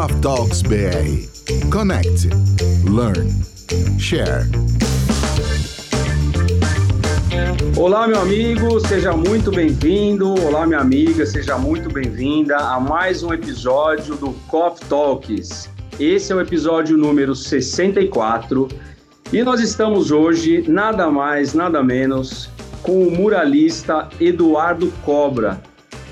Coffee Talks BR. Connect, learn, share. Olá, meu amigo, seja muito bem-vindo. Olá, minha amiga, seja muito bem-vinda a mais um episódio do Coffee Talks. Esse é o episódio número 64 e nós estamos hoje nada mais, nada menos com o muralista Eduardo Cobra.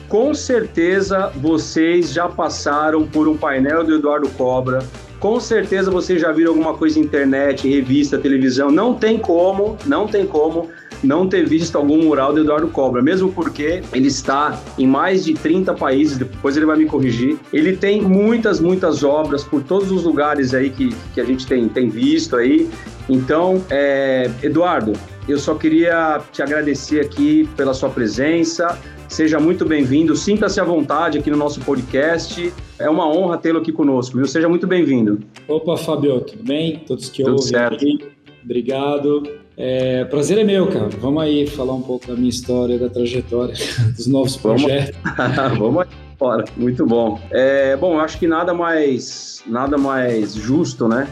Com certeza vocês já passaram por um painel do Eduardo Cobra. Com certeza vocês já viram alguma coisa na internet, revista, televisão. Não tem como, não tem como não ter visto algum mural do Eduardo Cobra, mesmo porque ele está em mais de 30 países, depois ele vai me corrigir. Ele tem muitas, muitas obras por todos os lugares aí que, que a gente tem, tem visto aí. Então, é, Eduardo, eu só queria te agradecer aqui pela sua presença. Seja muito bem-vindo, sinta-se à vontade aqui no nosso podcast. É uma honra tê-lo aqui conosco, viu? Seja muito bem-vindo. Opa, Fabio, tudo bem? Todos que tudo ouvem certo. Aqui. Obrigado. É, prazer é meu, cara. Vamos aí falar um pouco da minha história, da trajetória, dos novos projetos. Vamos, Vamos aí, bora. Muito bom. É, bom, eu acho que nada mais, nada mais justo, né?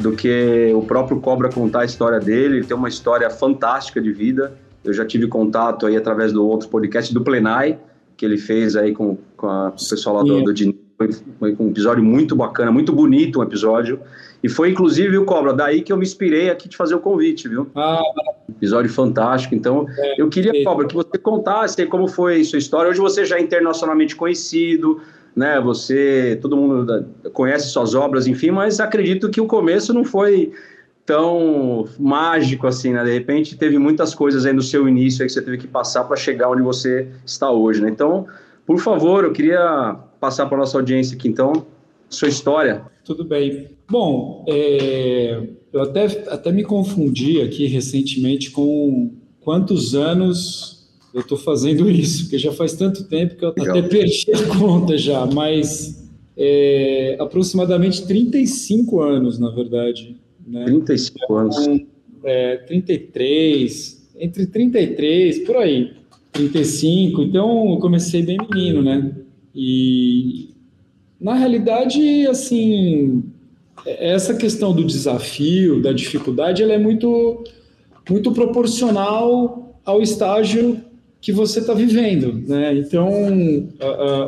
Do que o próprio Cobra contar a história dele. Ele tem uma história fantástica de vida eu já tive contato aí através do outro podcast do Plenai, que ele fez aí com, com, a, com o pessoal lá do, do. Foi, foi um episódio muito bacana, muito bonito um episódio. E foi inclusive o Cobra, daí que eu me inspirei aqui de fazer o convite, viu? Ah, episódio fantástico. Então, é, eu queria, é. Cobra, que você contasse como foi sua história. Hoje você já é internacionalmente conhecido, né? Você, todo mundo conhece suas obras, enfim, mas acredito que o começo não foi tão mágico assim, né? De repente teve muitas coisas aí no seu início que você teve que passar para chegar onde você está hoje, né? Então, por favor, eu queria passar para nossa audiência aqui, então, sua história. Tudo bem. Bom, é, eu até, até me confundi aqui recentemente com quantos anos eu estou fazendo isso, porque já faz tanto tempo que eu Legal. até perdi a conta já, mas é, aproximadamente 35 anos, na verdade. Né? 35 então, anos. É, 33, entre 33, por aí, 35. Então, eu comecei bem menino, né? E, na realidade, assim, essa questão do desafio, da dificuldade, ela é muito, muito proporcional ao estágio que você está vivendo, né? Então,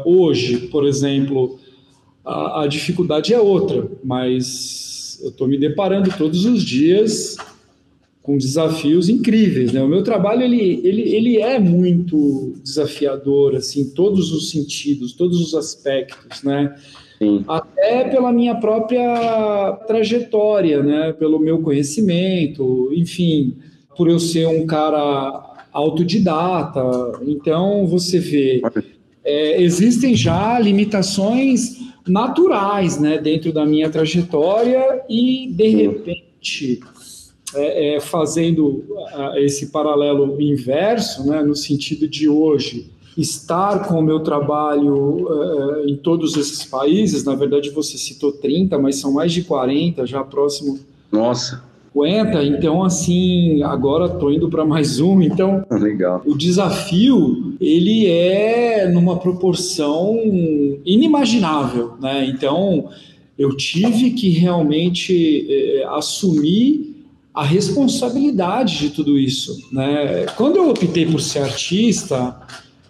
hoje, por exemplo, a, a dificuldade é outra, mas eu estou me deparando todos os dias com desafios incríveis, né? O meu trabalho ele, ele, ele é muito desafiador, assim, todos os sentidos, todos os aspectos, né? Sim. Até pela minha própria trajetória, né? Pelo meu conhecimento, enfim, por eu ser um cara autodidata. Então você vê, é, existem já limitações naturais, né, dentro da minha trajetória e de repente é, é, fazendo esse paralelo inverso, né, no sentido de hoje estar com o meu trabalho é, em todos esses países, na verdade você citou 30, mas são mais de 40 já próximo. Nossa. 50, então assim, agora estou indo para mais um, então Legal. o desafio ele é numa proporção inimaginável, né? Então eu tive que realmente é, assumir a responsabilidade de tudo isso, né? Quando eu optei por ser artista,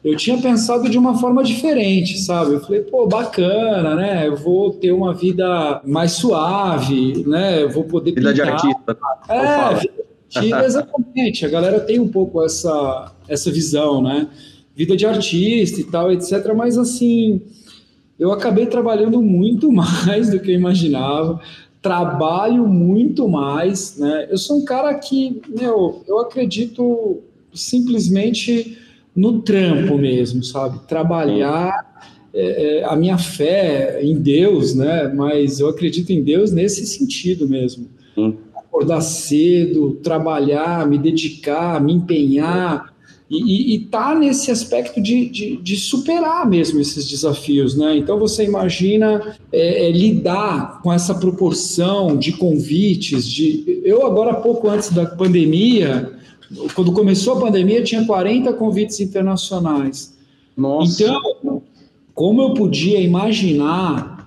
eu tinha pensado de uma forma diferente, sabe? Eu falei, pô, bacana, né? Eu vou ter uma vida mais suave, né? Eu vou poder vida pintar. de artista. É, vida de artista, exatamente. A galera tem um pouco essa, essa visão, né? Vida de artista e tal, etc. Mas, assim, eu acabei trabalhando muito mais do que eu imaginava. Trabalho muito mais, né? Eu sou um cara que, meu, eu acredito simplesmente no trampo mesmo, sabe? Trabalhar é, é, a minha fé em Deus, né? Mas eu acredito em Deus nesse sentido mesmo. Acordar cedo, trabalhar, me dedicar, me empenhar e estar tá nesse aspecto de, de, de, superar mesmo esses desafios, né? Então você imagina é, é, lidar com essa proporção de convites, de eu agora pouco antes da pandemia quando começou a pandemia, tinha 40 convites internacionais. Nossa. Então, como eu podia imaginar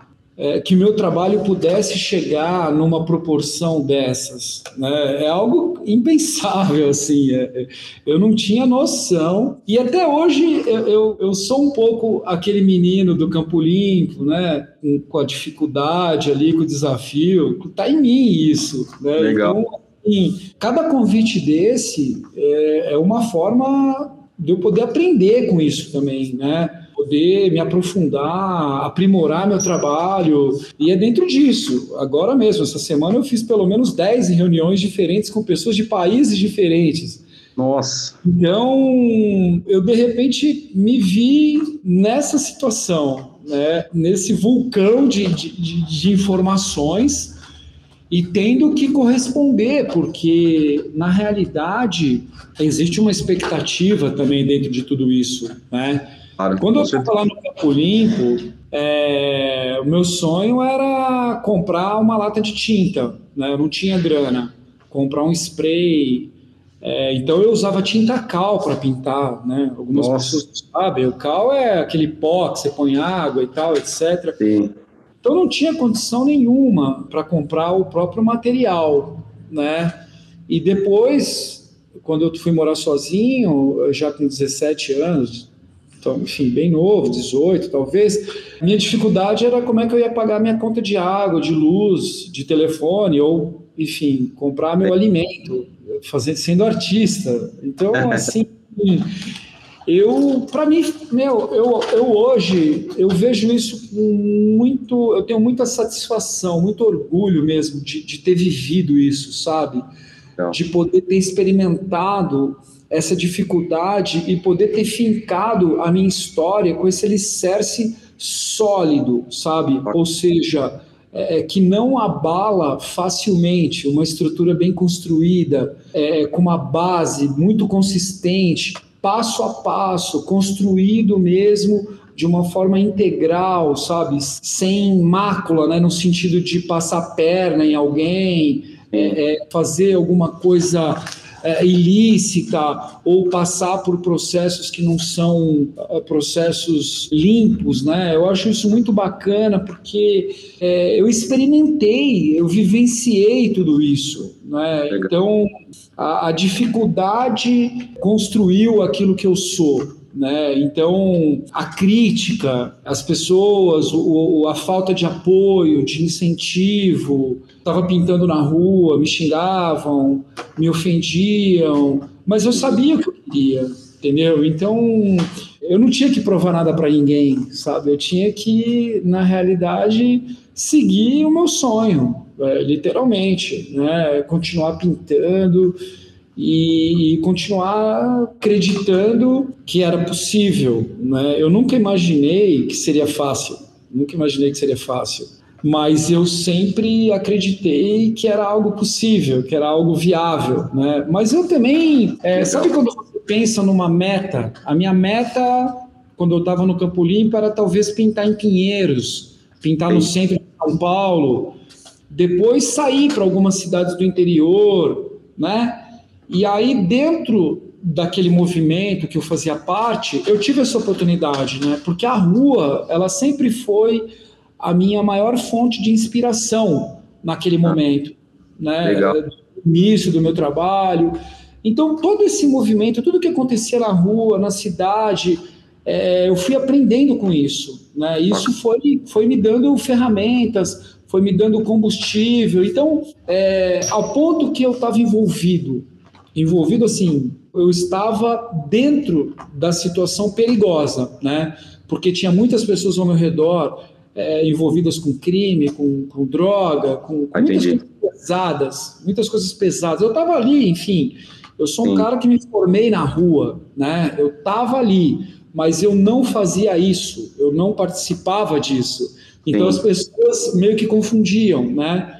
é, que meu trabalho pudesse chegar numa proporção dessas. Né? É algo impensável, assim. É, é, eu não tinha noção. E até hoje eu, eu, eu, sou um pouco aquele menino do Campo Limpo, né? Com, com a dificuldade ali, com o desafio. Está em mim isso. Né? Legal. Então, assim, cada convite desse é, é uma forma de eu poder aprender com isso também, né? poder me aprofundar, aprimorar meu trabalho. E é dentro disso. Agora mesmo, essa semana eu fiz pelo menos 10 reuniões diferentes com pessoas de países diferentes. Nossa. Então, eu de repente me vi nessa situação, né? nesse vulcão de, de, de informações e tendo que corresponder, porque na realidade existe uma expectativa também dentro de tudo isso, né? Claro, Quando eu estava lá no Campo Limpo, é, o meu sonho era comprar uma lata de tinta, né? Eu não tinha grana, comprar um spray. É, então eu usava tinta cal para pintar, né? Algumas Nossa. pessoas sabem, o cal é aquele pó que você põe água e tal, etc. Sim. Então não tinha condição nenhuma para comprar o próprio material, né? E depois, quando eu fui morar sozinho, já com 17 anos, então, enfim, bem novo, 18 talvez. Minha dificuldade era como é que eu ia pagar minha conta de água, de luz, de telefone, ou, enfim, comprar meu alimento, fazer, sendo artista. Então, assim, eu, para mim, meu, eu, eu hoje, eu vejo isso com muito, eu tenho muita satisfação, muito orgulho mesmo de, de ter vivido isso, sabe? De poder ter experimentado essa dificuldade e poder ter fincado a minha história com esse alicerce sólido, sabe? Ou seja, é, é, que não abala facilmente, uma estrutura bem construída, é, com uma base muito consistente, passo a passo, construído mesmo de uma forma integral, sabe? Sem mácula, né? no sentido de passar perna em alguém, é, é, fazer alguma coisa é, ilícita ou passar por processos que não são é, processos limpos, né? Eu acho isso muito bacana porque é, eu experimentei, eu vivenciei tudo isso, né? Então a, a dificuldade construiu aquilo que eu sou. Né? Então, a crítica, as pessoas, o, a falta de apoio, de incentivo, estava pintando na rua, me xingavam, me ofendiam, mas eu sabia o que eu queria, entendeu? Então, eu não tinha que provar nada para ninguém, sabe? Eu tinha que, na realidade, seguir o meu sonho, literalmente, né? Continuar pintando e, e, continuar acreditando que era possível. Né? Eu nunca imaginei que seria fácil, nunca imaginei que seria fácil, mas eu sempre acreditei que era algo possível, que era algo viável. Né? Mas eu também, é, sabe quando você pensa numa meta? A minha meta, quando eu estava no Campo Limpo, era talvez pintar em Pinheiros, pintar no centro de São Paulo, depois sair para algumas cidades do interior, né? E aí, dentro daquele movimento que eu fazia parte, eu tive essa oportunidade, né? Porque a rua, ela sempre foi a minha maior fonte de inspiração naquele ah, momento, né? Legal. Início do meu trabalho. Então, todo esse movimento, tudo que acontecia na rua, na cidade, é, eu fui aprendendo com isso, né? Isso foi, foi me dando ferramentas, foi me dando combustível. Então, é, ao ponto que eu estava envolvido envolvido assim, eu estava dentro da situação perigosa, né? Porque tinha muitas pessoas ao meu redor é, envolvidas com crime, com, com droga, com, com muitas coisas pesadas, muitas coisas pesadas. Eu estava ali, enfim. Eu sou um Sim. cara que me formei na rua, né? Eu estava ali, mas eu não fazia isso, eu não participava disso. Então Sim. as pessoas meio que confundiam, né?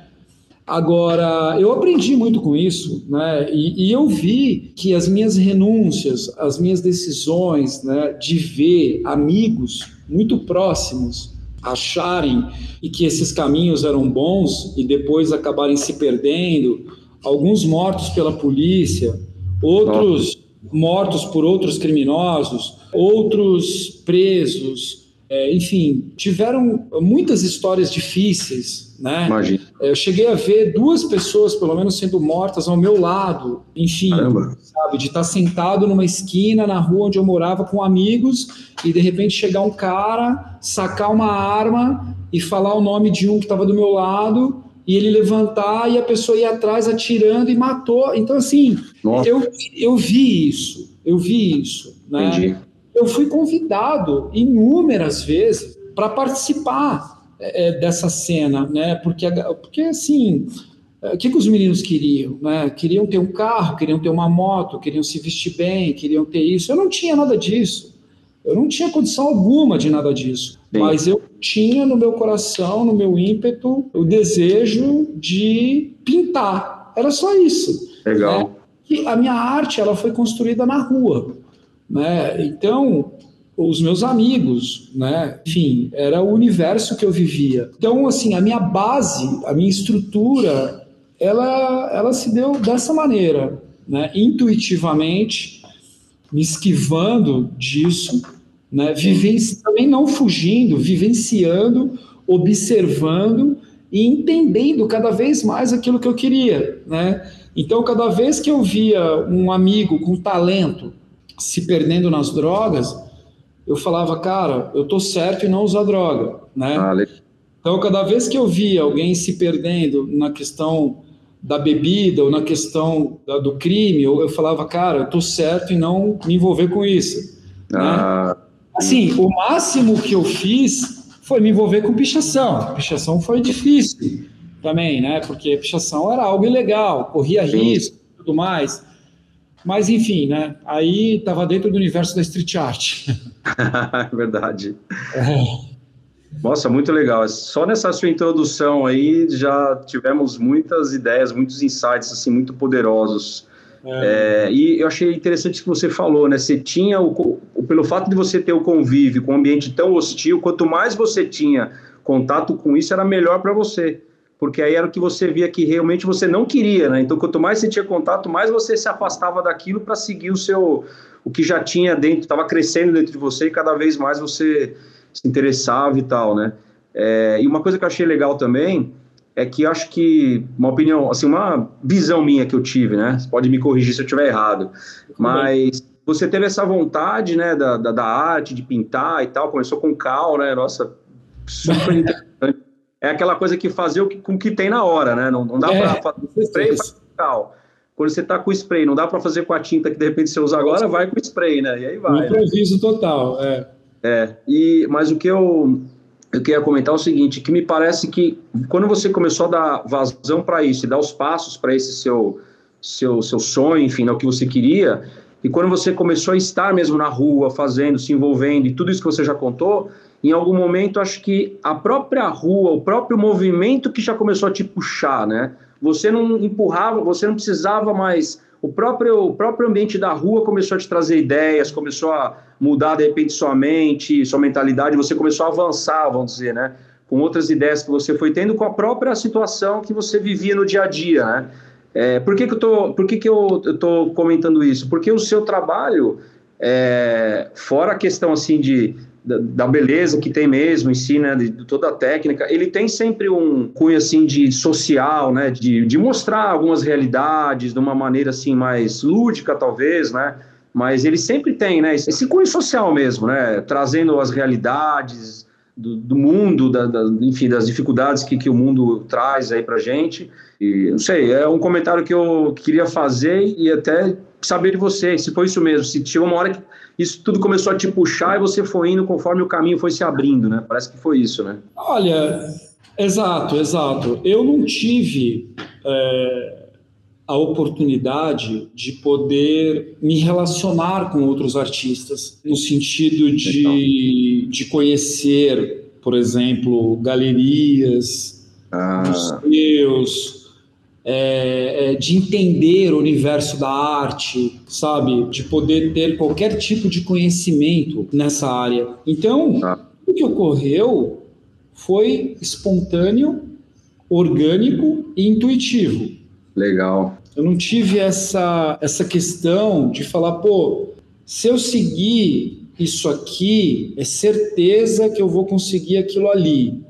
Agora, eu aprendi muito com isso, né? E, e, eu vi que as minhas renúncias, as minhas decisões, né, de ver amigos muito próximos acharem e que esses caminhos eram bons e depois acabarem se perdendo, alguns mortos pela polícia, outros mortos por outros criminosos, outros presos, é, enfim, tiveram muitas histórias difíceis, né? Imagina. Eu cheguei a ver duas pessoas, pelo menos, sendo mortas ao meu lado, enfim, Caramba. sabe, de estar sentado numa esquina na rua onde eu morava com amigos e de repente chegar um cara, sacar uma arma e falar o nome de um que estava do meu lado e ele levantar e a pessoa ir atrás atirando e matou. Então, assim, Nossa, eu, eu vi isso, eu vi isso, né? entendi. Eu fui convidado inúmeras vezes para participar é, dessa cena, né? Porque, porque assim, é, o que, que os meninos queriam? Né? Queriam ter um carro, queriam ter uma moto, queriam se vestir bem, queriam ter isso. Eu não tinha nada disso. Eu não tinha condição alguma de nada disso. Mas eu tinha no meu coração, no meu ímpeto, o desejo de pintar. Era só isso Legal. que a minha arte ela foi construída na rua, né? Então os meus amigos, né? Enfim, era o universo que eu vivia. Então assim a minha base, a minha estrutura, ela ela se deu dessa maneira, né? Intuitivamente, me esquivando disso, né? Vivenci... também não fugindo, vivenciando, observando e entendendo cada vez mais aquilo que eu queria, né? Então, cada vez que eu via um amigo com talento se perdendo nas drogas, eu falava, cara, eu tô certo em não usar droga, né? Ah, Então, cada vez que eu via alguém se perdendo na questão da bebida ou na questão da- do crime, eu, eu falava, cara, eu tô certo em não me envolver com isso. ah, Assim, o máximo que eu fiz foi me envolver com pichação. Pichação foi difícil também, né? Porque pichação era algo ilegal, corria risco e tudo mais. Mas, enfim, né? Aí estava dentro do universo da street art. é verdade. Nossa, muito legal. Só nessa sua introdução aí já tivemos muitas ideias, muitos insights assim muito poderosos. É, e eu achei interessante o que você falou, né? Você tinha o- pelo fato de você ter o convívio com um ambiente tão hostil, quanto mais você tinha contato com isso, era melhor para você, porque aí era o que você via que realmente você não queria, né? Então, quanto mais você tinha contato, mais você se afastava daquilo para seguir o seu o que já tinha dentro, estava crescendo dentro de você e cada vez mais você se interessava e tal, né? É, e uma coisa que eu achei legal também é que acho que uma opinião, assim, uma visão minha que eu tive, né? Você pode me corrigir se eu estiver errado, mas você teve essa vontade, né, da, da, da arte, de pintar e tal, começou com cal, né? Nossa, super interessante. É aquela coisa que fazer o que, com o que tem na hora, né? Não, não dá É, para fazer spray cal. Quando você tá com spray, não dá para fazer com a tinta que de repente você usa agora, vai com spray, né? E aí Um vai. né? improviso total. É. É, e, mas o que eu, eu queria comentar é o seguinte, que me parece que quando você começou a dar vazão para isso, e dar os passos para esse seu, seu, seu sonho, enfim, né, o que você queria, e quando você começou a estar mesmo na rua, fazendo, se envolvendo, e tudo isso que você já contou, em algum momento acho que a própria rua, o próprio movimento que já começou a te puxar, né? Você não empurrava, você não precisava mais o próprio, o próprio ambiente da rua começou a te trazer ideias, começou a mudar de repente sua mente, sua mentalidade, você começou a avançar, vamos dizer, né? Com outras ideias que você foi tendo com a própria situação que você vivia no dia a dia, né? É, por que, que, eu, tô, por que, que eu, eu tô comentando isso? Porque o seu trabalho, é, fora a questão assim de da, da, beleza que tem mesmo em si, né, de, de, toda a técnica, ele tem sempre um cunho assim de social, né, de, de mostrar algumas realidades de uma maneira assim mais lúdica talvez, né, mas ele sempre tem, né, esse cunho social mesmo, né, trazendo as realidades do, do mundo, da, da, enfim, das dificuldades que, que o mundo traz aí pra gente, e não sei, é um comentário que eu queria fazer e até saber de você, se foi isso mesmo, se chegou uma hora que isso tudo começou a te puxar e você foi indo conforme o caminho foi se abrindo, né? Parece que foi isso, né? Olha, exato, exato. Eu não tive é, a oportunidade de poder me relacionar com outros artistas, no sentido de, de conhecer, por exemplo, galerias, ah. museus, é, é, de entender o universo da arte, sabe? De poder ter qualquer tipo de conhecimento nessa área. Então, ah. o que ocorreu foi espontâneo, orgânico e intuitivo. Legal. Eu não tive essa, essa questão de falar, pô, se eu seguir isso aqui é certeza que eu vou conseguir aquilo ali.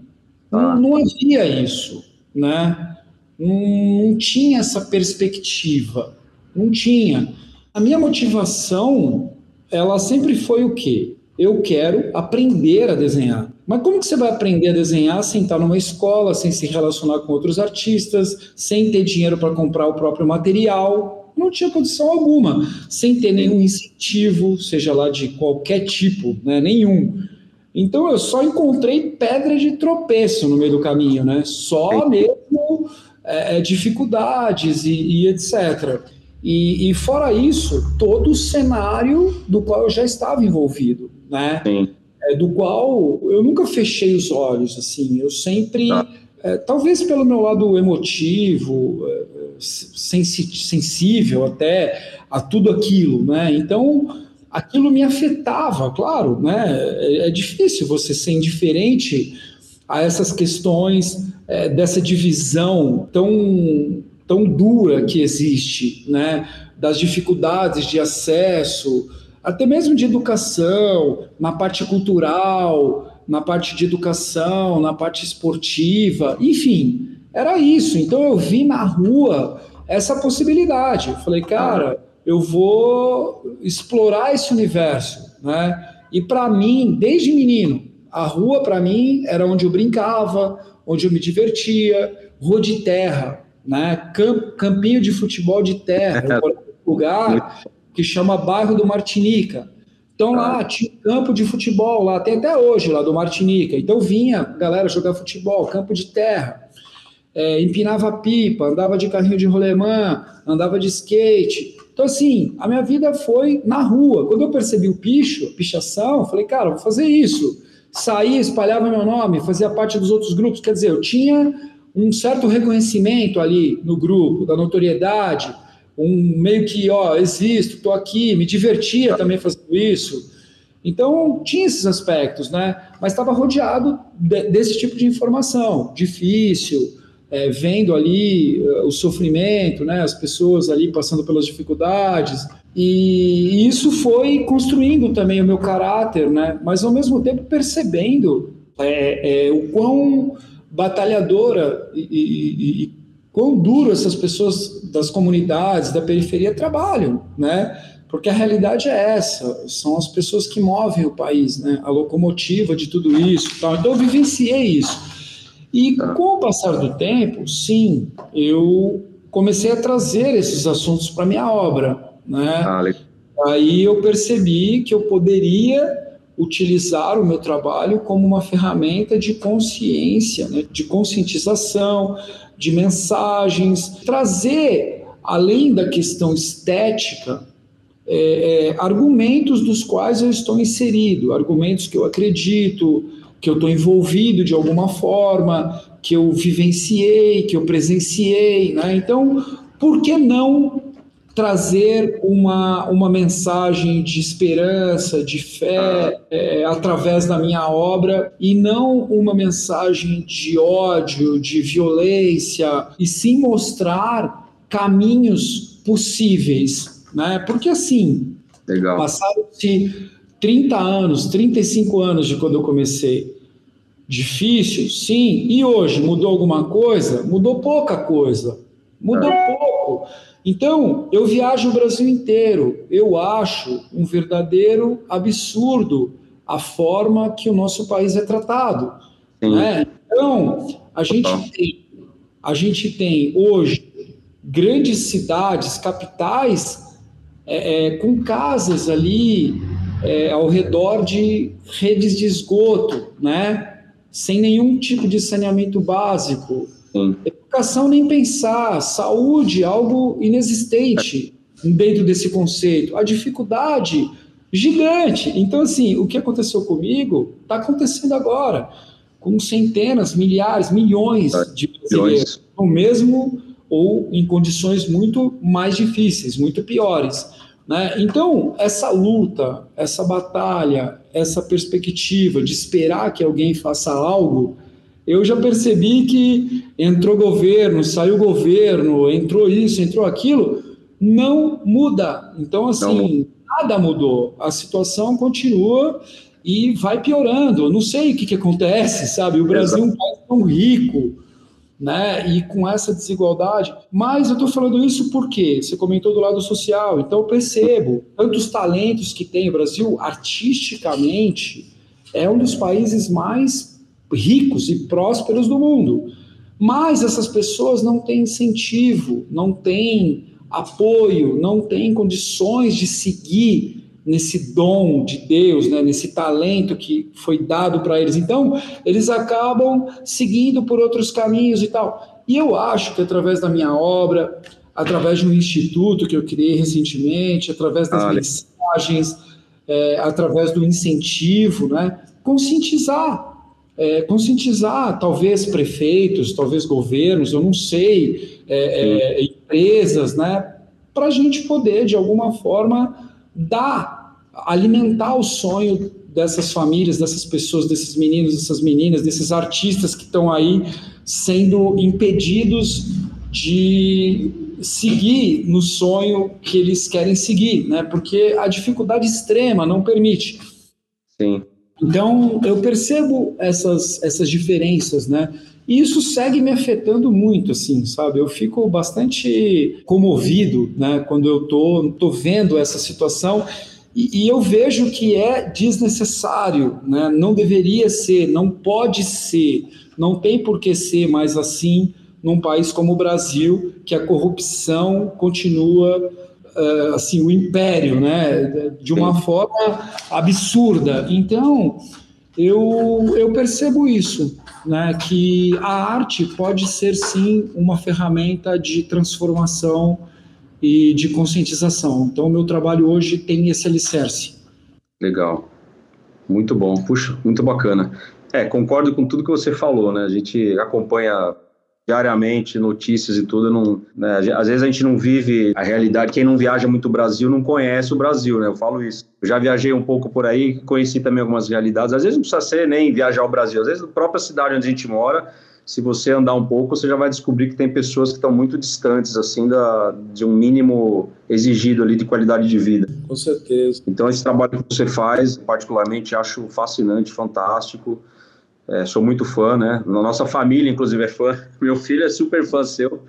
Ah. Não, não havia isso, né? Não, tinha essa perspectiva, não tinha. A minha motivação, ela sempre foi o quê? Eu quero aprender a desenhar. Mas como que você vai aprender a desenhar sem estar numa escola, sem se relacionar com outros artistas, sem ter dinheiro para comprar o próprio material? Não tinha condição alguma, sem ter nenhum incentivo, seja lá de qualquer tipo, né? nenhum. Então eu só encontrei pedra de tropeço no meio do caminho, né? Só mesmo é, é, dificuldades e, e etc. E, e, fora isso, todo o cenário do qual eu já estava envolvido, né? É, do qual eu nunca fechei os olhos, assim. Eu sempre, Tá. é, talvez pelo meu lado emotivo, é, sensi- sensível até a tudo aquilo, né? Então aquilo me afetava, claro, né? É, é difícil você ser indiferente a essas questões é, dessa divisão tão tão dura que existe, né? Das dificuldades de acesso, até mesmo de educação, na parte cultural, na parte de educação, na parte esportiva, enfim, era isso. Então eu vi na rua essa possibilidade. Eu falei, cara, eu vou explorar esse universo, né? E para mim, desde menino, a rua para mim era onde eu brincava, onde eu me divertia, rua de terra, né? Camp, campinho de futebol de terra, eu morava num lugar que chama bairro do Martinica. Então lá tinha um campo de futebol lá, tem até hoje lá do Martinica. Então vinha a galera jogar futebol, campo de terra. É, empinava pipa, andava de carrinho de rolemã, andava de skate. Então, assim, a minha vida foi na rua. Quando eu percebi o picho, a pichação, eu falei, cara, vou fazer isso. Saía, espalhava meu nome, fazia parte dos outros grupos. Quer dizer, eu tinha um certo reconhecimento ali no grupo, da notoriedade, um meio que, ó, existo, estou aqui, me divertia também fazendo isso. Então, tinha esses aspectos, né? Mas estava rodeado de, desse tipo de informação, difícil, é, vendo ali uh, o sofrimento, né? As pessoas ali passando pelas dificuldades. E isso foi construindo também o meu caráter, né? Mas ao mesmo tempo percebendo é, é, o quão batalhadora e, e, e quão duro essas pessoas das comunidades, da periferia trabalham, né? Porque a realidade é essa, são as pessoas que movem o país, né? A locomotiva de tudo isso, tal. Então eu vivenciei isso. E com o passar do tempo, sim, eu comecei a trazer esses assuntos para minha obra, né? Ah. Aí eu percebi que eu poderia utilizar o meu trabalho como uma ferramenta de consciência, né? de conscientização, de mensagens, trazer, além da questão estética, é, é, argumentos dos quais eu estou inserido, argumentos que eu acredito, que eu estou envolvido de alguma forma, que eu vivenciei, que eu presenciei. Né? Então, por que não trazer uma, uma mensagem de esperança, de fé, é, através da minha obra, e não uma mensagem de ódio, de violência, e sim mostrar caminhos possíveis, né? Porque assim, passaram-se 30 anos, 35 anos de quando eu comecei. Difícil, sim. E hoje mudou alguma coisa? Mudou pouca coisa. Mudou pouco. Então, eu viajo o Brasil inteiro. Eu acho um verdadeiro absurdo a forma que o nosso país é tratado. Né? Então, a gente, tem, a gente tem hoje grandes cidades, capitais, é, é, com casas ali é, ao redor de redes de esgoto, né? sem nenhum tipo de saneamento básico. Sim. Educação nem pensar, saúde, algo inexistente dentro desse conceito. A dificuldade gigante. Então, assim, o que aconteceu comigo está acontecendo agora, com centenas, milhares, milhões de brasileiros, no mesmo ou em condições muito mais difíceis, muito piores. Né? Então, essa luta, essa batalha, essa perspectiva de esperar que alguém faça algo, eu já percebi que entrou governo, saiu governo, entrou isso, entrou aquilo, não muda. Então, assim, nada mudou. A situação continua e vai piorando. Eu não sei o que, que acontece, sabe? O Brasil é um país tão rico, né? E com essa desigualdade. Mas eu estou falando isso porque você comentou do lado social, então eu percebo tantos talentos que tem o Brasil artisticamente é um dos países mais ricos e prósperos do mundo. Mas essas pessoas não têm incentivo, não têm apoio, não têm condições de seguir nesse dom de Deus, né, nesse talento que foi dado para eles. Então, eles acabam seguindo por outros caminhos e tal. E eu acho que através da minha obra, através de um instituto que eu criei recentemente, através das ah, mensagens, é, através do incentivo, né, conscientizar. É, conscientizar, talvez prefeitos, talvez governos, eu não sei, é, é empresas, né, para a gente poder, de alguma forma, dar, alimentar o sonho dessas famílias, dessas pessoas, desses meninos, dessas meninas, desses artistas que estão aí sendo impedidos de seguir no sonho que eles querem seguir, né? Porque a dificuldade extrema não permite. Sim. Então, eu percebo essas, essas diferenças, né? E isso segue me afetando muito, assim, sabe? Eu fico bastante comovido, né, quando eu tô, tô vendo essa situação e, e, eu vejo que é desnecessário, né? Não deveria ser, não pode ser, não tem por que ser mais assim num país como o Brasil, que a corrupção continua assim o império, né? De uma Sim. forma absurda. Então eu, eu percebo isso, né, que a arte pode ser sim uma ferramenta de transformação e de conscientização. Então, o meu trabalho hoje tem esse alicerce. Legal, muito bom, puxa, muito bacana. É, concordo com tudo que você falou, né? A gente acompanha diariamente notícias e tudo. Não, né? Às vezes a gente não vive a realidade. Quem não viaja muito o Brasil não conhece o Brasil, né? Eu falo isso. Eu já viajei um pouco por aí, conheci também algumas realidades. Às vezes não precisa ser nem viajar ao Brasil. Às vezes, na própria cidade onde a gente mora, se você andar um pouco, você já vai descobrir que tem pessoas que estão muito distantes, assim, da, de um mínimo exigido ali de qualidade de vida. Com certeza. Então, esse trabalho que você faz, particularmente, acho fascinante, fantástico. É, sou muito fã, né? Nossa família, inclusive, é fã. Meu filho é super fã seu.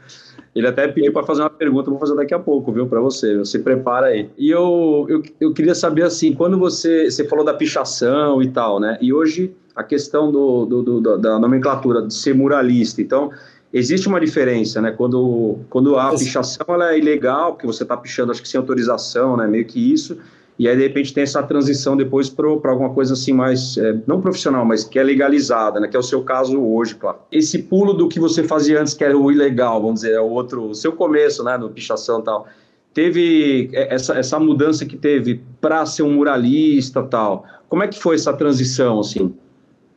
Ele até pediu para fazer uma pergunta, vou fazer daqui a pouco, viu, para você. Você prepara aí. E eu, eu, eu queria saber, assim, quando você, você falou da pichação e tal, né? E hoje a questão do, do, do da nomenclatura de ser muralista. Então, existe uma diferença, né? Quando, quando a pichação ela é ilegal, porque você está pichando, acho que sem autorização, né? Meio que isso e aí de repente tem essa transição depois para alguma coisa assim mais, é, não profissional, mas que é legalizada, né, que é o seu caso hoje, claro. Esse pulo do que você fazia antes, que era o ilegal, vamos dizer, é o outro, o seu começo, né, no pichação e tal, teve essa, essa mudança que teve para ser um muralista tal, como é que foi essa transição, assim?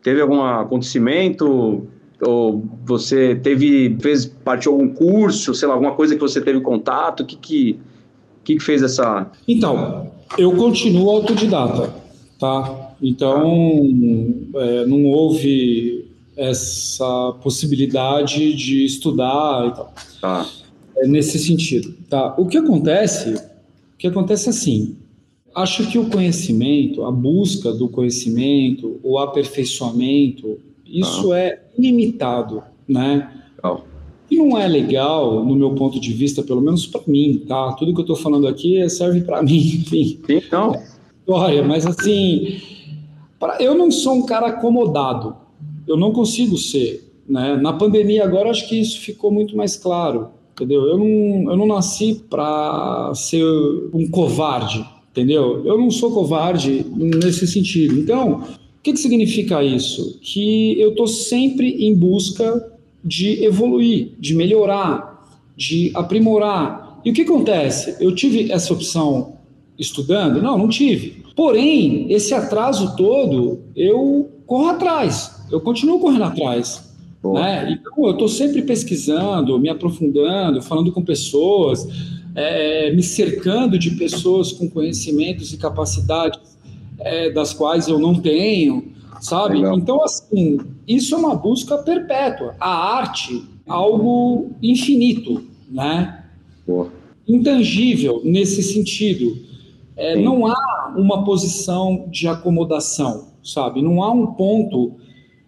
Teve algum acontecimento ou você teve fez parte de algum curso, sei lá, alguma coisa que você teve contato, o que que que, que fez essa Então, eu continuo autodidata, tá? Então, é, não houve essa possibilidade de estudar e tal. Tá. É nesse sentido, tá? O que acontece, o que acontece é assim, acho que o conhecimento, a busca do conhecimento, o aperfeiçoamento, isso tá. é ilimitado, né? Legal que não é legal, no meu ponto de vista, pelo menos para mim, tá? Tudo que eu estou falando aqui serve para mim, enfim. Então. Olha, mas assim, pra, eu não sou um cara acomodado. Eu não consigo ser. Né? Na pandemia agora acho que isso ficou muito mais claro, entendeu? Eu não, eu não nasci para ser um covarde, entendeu? Eu não sou covarde nesse sentido. Então, o que, que significa isso? Que eu estou sempre em busca de evoluir, de melhorar, de aprimorar. E o que acontece? Eu tive essa opção estudando? Não, não tive. Porém, esse atraso todo, eu corro atrás, eu continuo correndo atrás. Né? Então, eu estou sempre pesquisando, me aprofundando, falando com pessoas, é, me cercando de pessoas com conhecimentos e capacidades é, das quais eu não tenho sabe? Legal. Então, assim, isso é uma busca perpétua. A arte, algo infinito, né? Intangível nesse sentido. é, não há uma posição de acomodação, sabe? Não há um ponto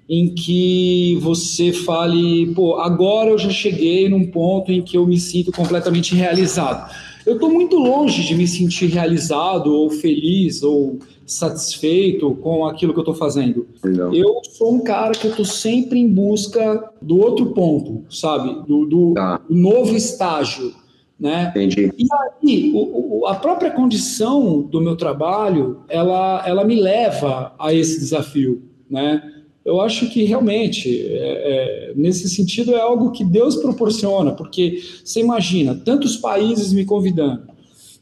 em que você fale, pô, agora eu já cheguei num ponto em que eu me sinto completamente realizado. Eu estou muito longe de me sentir realizado ou feliz ou satisfeito com aquilo que eu estou fazendo. Legal. Eu sou um cara que eu estou sempre em busca do outro ponto, sabe? Do, do, tá. do novo estágio. Né? Entendi. E aí, o, o, a própria condição do meu trabalho, ela, ela me leva a esse desafio, né? Eu acho que realmente, é, é, nesse sentido, é algo que Deus proporciona, porque você imagina, tantos países me convidando,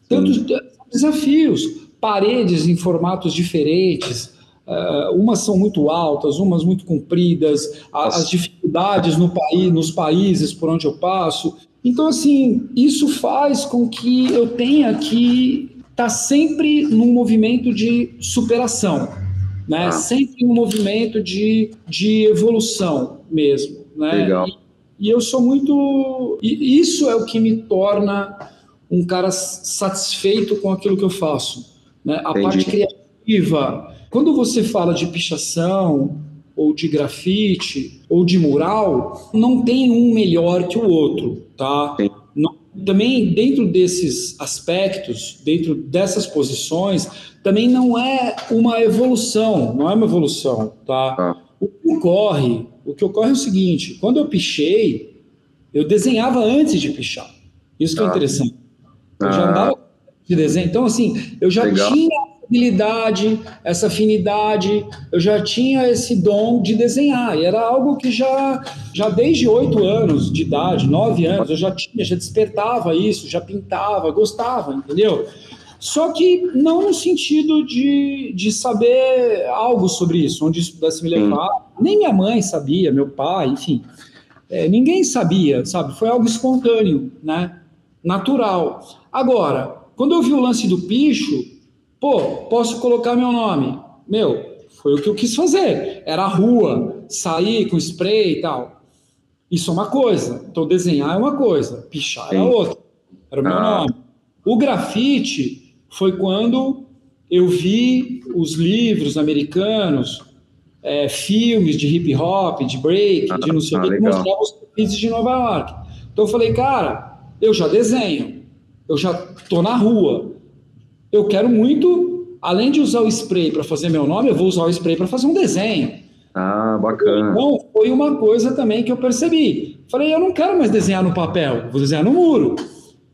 tantos Sim. desafios, paredes em formatos diferentes, uh, umas são muito altas, umas muito compridas, as dificuldades no país, nos países por onde eu passo. Então, assim, isso faz com que eu tenha que estar tá sempre num movimento de superação, né? Ah. Sempre um movimento de, de evolução mesmo, né? Legal. E, e eu sou muito... E isso é o que me torna um cara satisfeito com aquilo que eu faço né? A Entendi. parte criativa. Quando você fala de pichação, ou de grafite, ou de mural, não tem um melhor que o outro, tá? Não, também dentro desses aspectos, dentro dessas posições, também não é uma evolução, não é uma evolução, tá? Ah. O que ocorre, o que ocorre é o seguinte, quando eu pichei, eu desenhava antes de pichar. Isso que é ah. interessante. Eu já ah. andava de desenho. Então, assim, eu já Legal. tinha habilidade, essa afinidade, eu já tinha esse dom de desenhar. E era algo que já, já desde oito anos de idade, nove anos, eu já tinha, já despertava isso, já pintava, gostava, entendeu? Só que não no sentido de, de saber algo sobre isso, onde isso pudesse me levar. Hum. Nem minha mãe sabia, meu pai, enfim. É, ninguém sabia, sabe? Foi algo espontâneo, né? Natural. Agora, quando eu vi o lance do picho, pô, posso colocar meu nome. Meu, foi o que eu quis fazer. Era a rua, sair com spray e tal. Isso é uma coisa. Então, desenhar é uma coisa, pichar é outra. Era o meu ah. nome. O grafite foi quando eu vi os livros americanos, é, filmes de hip hop, de break, ah, de não sei o ah, que, mostravam os grafites de Nova York. Então eu falei, cara, eu já desenho eu já estou na rua. Eu quero muito, além de usar o spray para fazer meu nome, eu vou usar o spray para fazer um desenho. Ah, bacana. Então, foi uma coisa também que eu percebi. Falei, eu não quero mais desenhar no papel, vou desenhar no muro.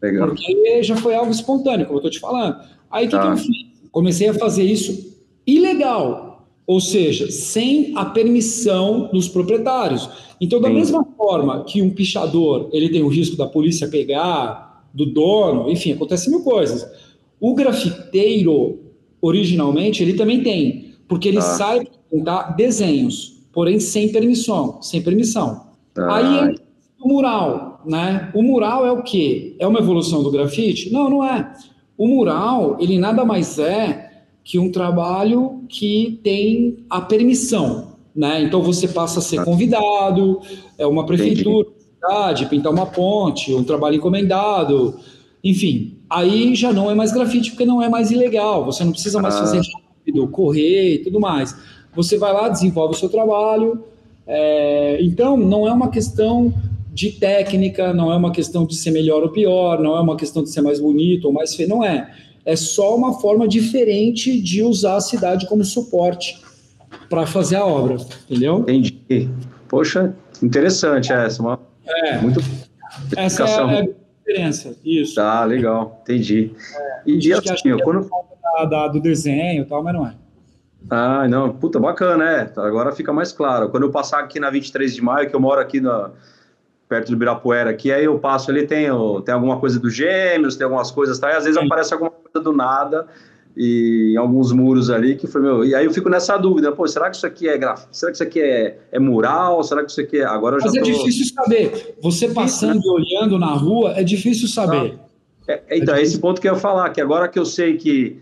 Legal. Porque já foi algo espontâneo, como eu estou te falando. Aí o que, que eu fiz? Comecei a fazer isso ilegal, ou seja, sem a permissão dos proprietários. Então, da Sim. mesma forma que um pichador ele tem o risco da polícia pegar, do dono, enfim, acontece mil coisas. O grafiteiro, originalmente, ele também tem, porque ele ah. sai pintar desenhos, porém sem permissão, sem permissão. Ah. Aí o mural, né? O mural é o quê? É uma evolução do grafite? Não, não é. O mural, ele nada mais é que um trabalho que tem a permissão, né? Então você passa a ser ah. convidado, é uma prefeitura, Entendi cidade, pintar uma ponte, um trabalho encomendado, enfim. Aí já não é mais grafite porque não é mais ilegal. Você não precisa mais ah. fazer rápido, correr e tudo mais. Você vai lá, desenvolve o seu trabalho. É, então, não é uma questão de técnica, não é uma questão de ser melhor ou pior, não é uma questão de ser mais bonito ou mais feio, não é. É só uma forma diferente de usar a cidade como suporte para fazer a obra, entendeu? Entendi. Poxa, interessante essa, uma é. Muito. Essa é a diferença, isso. Tá, legal, entendi. É, e, e assim, é quando... Da, da, do desenho e tal, mas não é. Ah, não, puta, bacana, é. Agora fica mais claro. Quando eu passar aqui na 23 de maio, que eu moro aqui na, perto do Ibirapuera, aqui, aí eu passo ali, tem, tem alguma coisa dos gêmeos, tem algumas coisas, tá? E às vezes Sim. aparece alguma coisa do nada, e alguns muros ali que foi meu. E aí eu fico nessa dúvida, pô, será que isso aqui é grafite? Será que isso aqui é, é mural? Será que isso aqui é. Agora eu Mas já é difícil saber. Você passando e olhando na rua, é difícil saber. É, então, é esse ponto que eu ia falar, que agora que eu sei que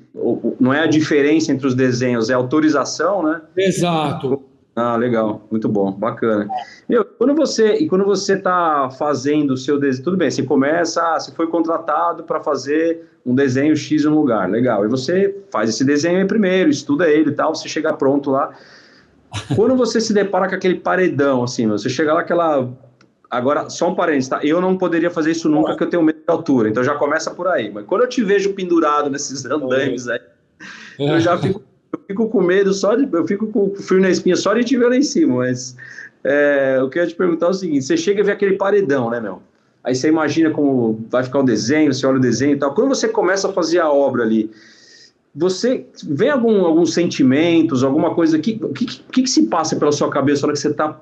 não é a diferença entre os desenhos, é autorização, né? Exato. Ah, legal, muito bom, bacana. Meu, quando você e quando você está fazendo o seu desenho, tudo bem, você começa, ah, você foi contratado para fazer um desenho X em um lugar, legal. E você faz esse desenho aí primeiro, estuda ele e tal, você chega pronto lá. Quando você se depara com aquele paredão, assim, você chega lá aquela Agora, só um parênteses, tá? Eu não poderia fazer isso nunca, porque eu tenho medo de altura, então já começa por aí. Mas quando eu te vejo pendurado nesses andaimes aí, eu já fico eu fico com medo só de. Eu fico com frio na espinha só de te ver lá em cima, mas é, eu queria te perguntar é o seguinte: você chega a ver aquele paredão, né, meu? Aí você imagina como vai ficar o desenho, você olha o desenho e tal. Quando você começa a fazer a obra ali, você vê algum, alguns sentimentos, alguma coisa que, que, que, que se passa pela sua cabeça na hora que você está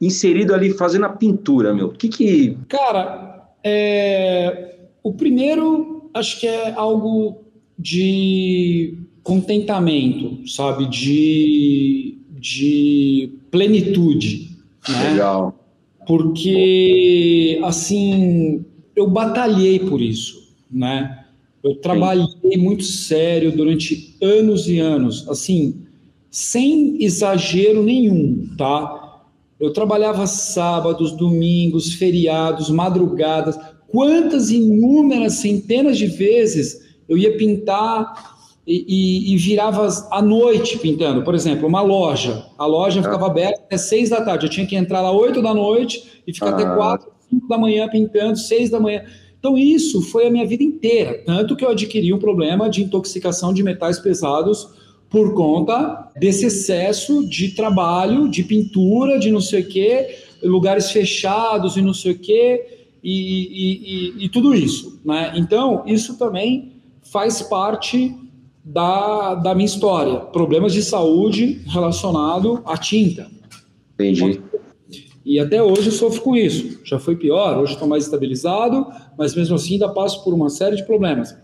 inserido ali fazendo a pintura, meu? O que que. Cara, é... o primeiro acho que é algo de contentamento, sabe? De, de plenitude. Né? Legal. Porque, assim, eu batalhei por isso, né? Eu trabalhei Sim. muito sério durante anos e anos, assim, sem exagero nenhum, tá? Eu trabalhava sábados, domingos, feriados, madrugadas. Quantas inúmeras centenas de vezes eu ia pintar e, e, e, virava à noite pintando. Por exemplo, uma loja. A loja ficava ah. aberta até seis da tarde. Eu tinha que entrar lá oito da noite e ficar ah. até quatro, cinco da manhã pintando, seis da manhã. Então, isso foi a minha vida inteira. Tanto que eu adquiri um problema de intoxicação de metais pesados por conta desse excesso de trabalho, de pintura, de não sei o quê, lugares fechados e não sei o quê, e, e, e tudo isso. Né? Então, isso também faz parte da, da minha história. Problemas de saúde relacionado à tinta. Entendi. E até hoje eu sofro com isso. Já foi pior, hoje estou mais estabilizado, mas mesmo assim ainda passo por uma série de problemas.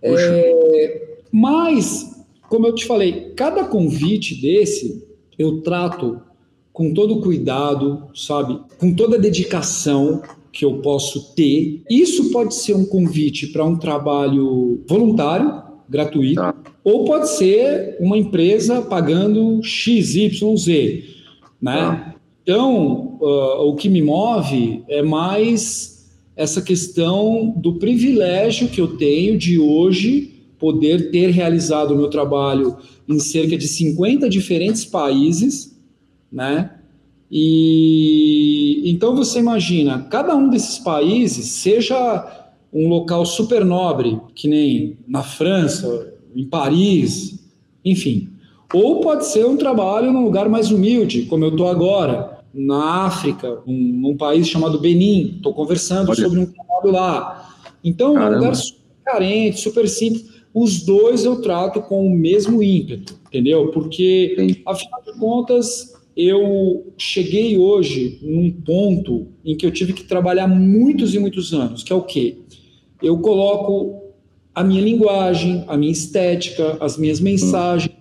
É, mas, como eu te falei, cada convite desse eu trato com todo cuidado, sabe? Com toda a dedicação que eu posso ter. Isso pode ser um convite para um trabalho voluntário, gratuito, tá. ou pode ser uma empresa pagando XYZ, né? Tá. Então, uh, o que me move é mais essa questão do privilégio que eu tenho de hoje poder ter realizado o meu trabalho em cerca de 50 diferentes países, né? E então você imagina, cada um desses países, seja um local super nobre, que nem na França, em Paris, enfim. Ou pode ser um trabalho num lugar mais humilde, como eu estou agora, na África, um, num país chamado Benin. Estou conversando Olha. sobre um trabalho lá. Então, Caramba. é um lugar super carente, super simples. Os dois eu trato com o mesmo ímpeto, entendeu? Porque, Sim. afinal de contas, eu cheguei hoje num ponto em que eu tive que trabalhar muitos e muitos anos, que é o quê? Eu coloco a minha linguagem, a minha estética, as minhas mensagens.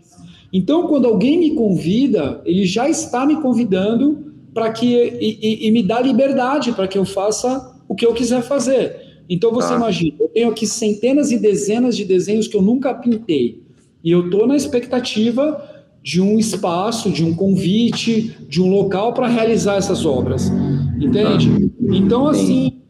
Então, quando alguém me convida, ele já está me convidando para que e, e, e, me dá liberdade para que eu faça o que eu quiser fazer. Então você ah. imagina, eu tenho aqui centenas e dezenas de desenhos que eu nunca pintei e eu estou na expectativa de um espaço, de um convite, de um local para realizar essas obras, entende? Então assim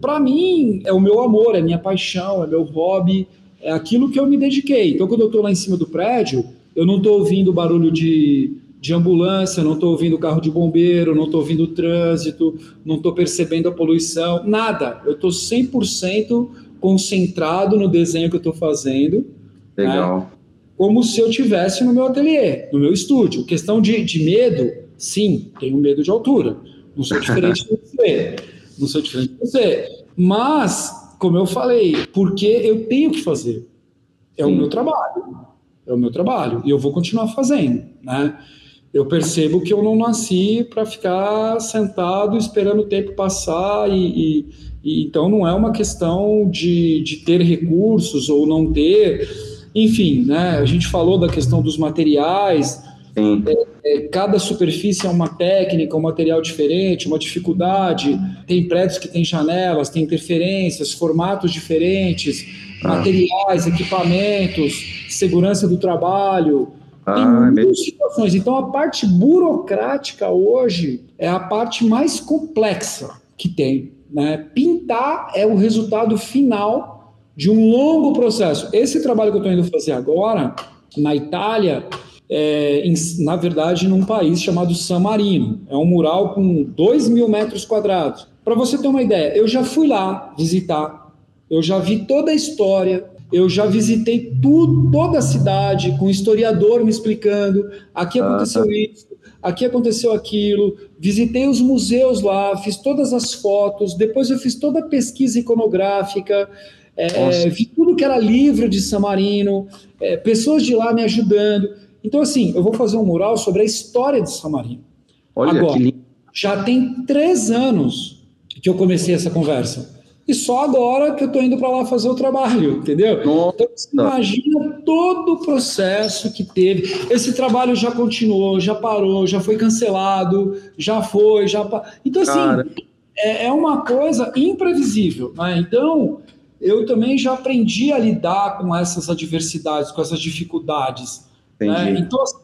para mim, é o meu amor, é minha paixão, é meu hobby, é aquilo que eu me dediquei. Então, quando eu estou lá em cima do prédio, eu não estou ouvindo barulho de, de ambulância, não estou ouvindo carro de bombeiro, não estou ouvindo trânsito, não estou percebendo a poluição, nada. Eu estou 100% concentrado no desenho que eu estou fazendo. Né? Legal. Né? Como se eu tivesse no meu ateliê, no meu estúdio. Questão de, de medo, sim, tenho medo de altura. Não sou diferente de você não sou diferente de você. Mas, como eu falei, porque eu tenho que fazer. É Sim. o meu trabalho. É o meu trabalho. E eu vou continuar fazendo, né? Eu percebo que eu não nasci para ficar sentado esperando o tempo passar e, e, e, então não é uma questão de, de ter recursos ou não ter. Enfim, né? A gente falou da questão dos materiais. É, é, cada superfície é uma técnica, um material diferente, uma dificuldade. Tem prédios que têm janelas, tem interferências, formatos diferentes, ah. materiais, equipamentos, segurança do trabalho. Ah, Tem é muitas situações. Então, a parte burocrática hoje é a parte mais complexa que tem. Né? Pintar é o resultado final de um longo processo. Esse trabalho que eu estou indo fazer agora, na Itália, é, em, na verdade, num país chamado San Marino. É um mural com 2 mil metros quadrados. Para você ter uma ideia, eu já fui lá visitar, eu já vi toda a história, eu já visitei tudo, toda a cidade, com historiador me explicando, aqui aconteceu ah, tá. isso, aqui aconteceu aquilo, visitei os museus lá, fiz todas as fotos, depois eu fiz toda a pesquisa iconográfica, é, vi tudo que era livro de San Marino, é, pessoas de lá me ajudando. Então, assim, eu vou fazer um mural sobre a história de San Marino. Olha, Agora, que já tem três anos que eu comecei essa conversa. E só agora que eu estou indo para lá fazer o trabalho, entendeu? Nossa. Então você imagina todo o processo que teve. Esse trabalho já continuou, já parou, já foi cancelado, já foi, já. Então, assim, é, é, uma coisa imprevisível. Né? Então, eu também já aprendi a lidar com essas adversidades, com essas dificuldades. Né? Então, assim,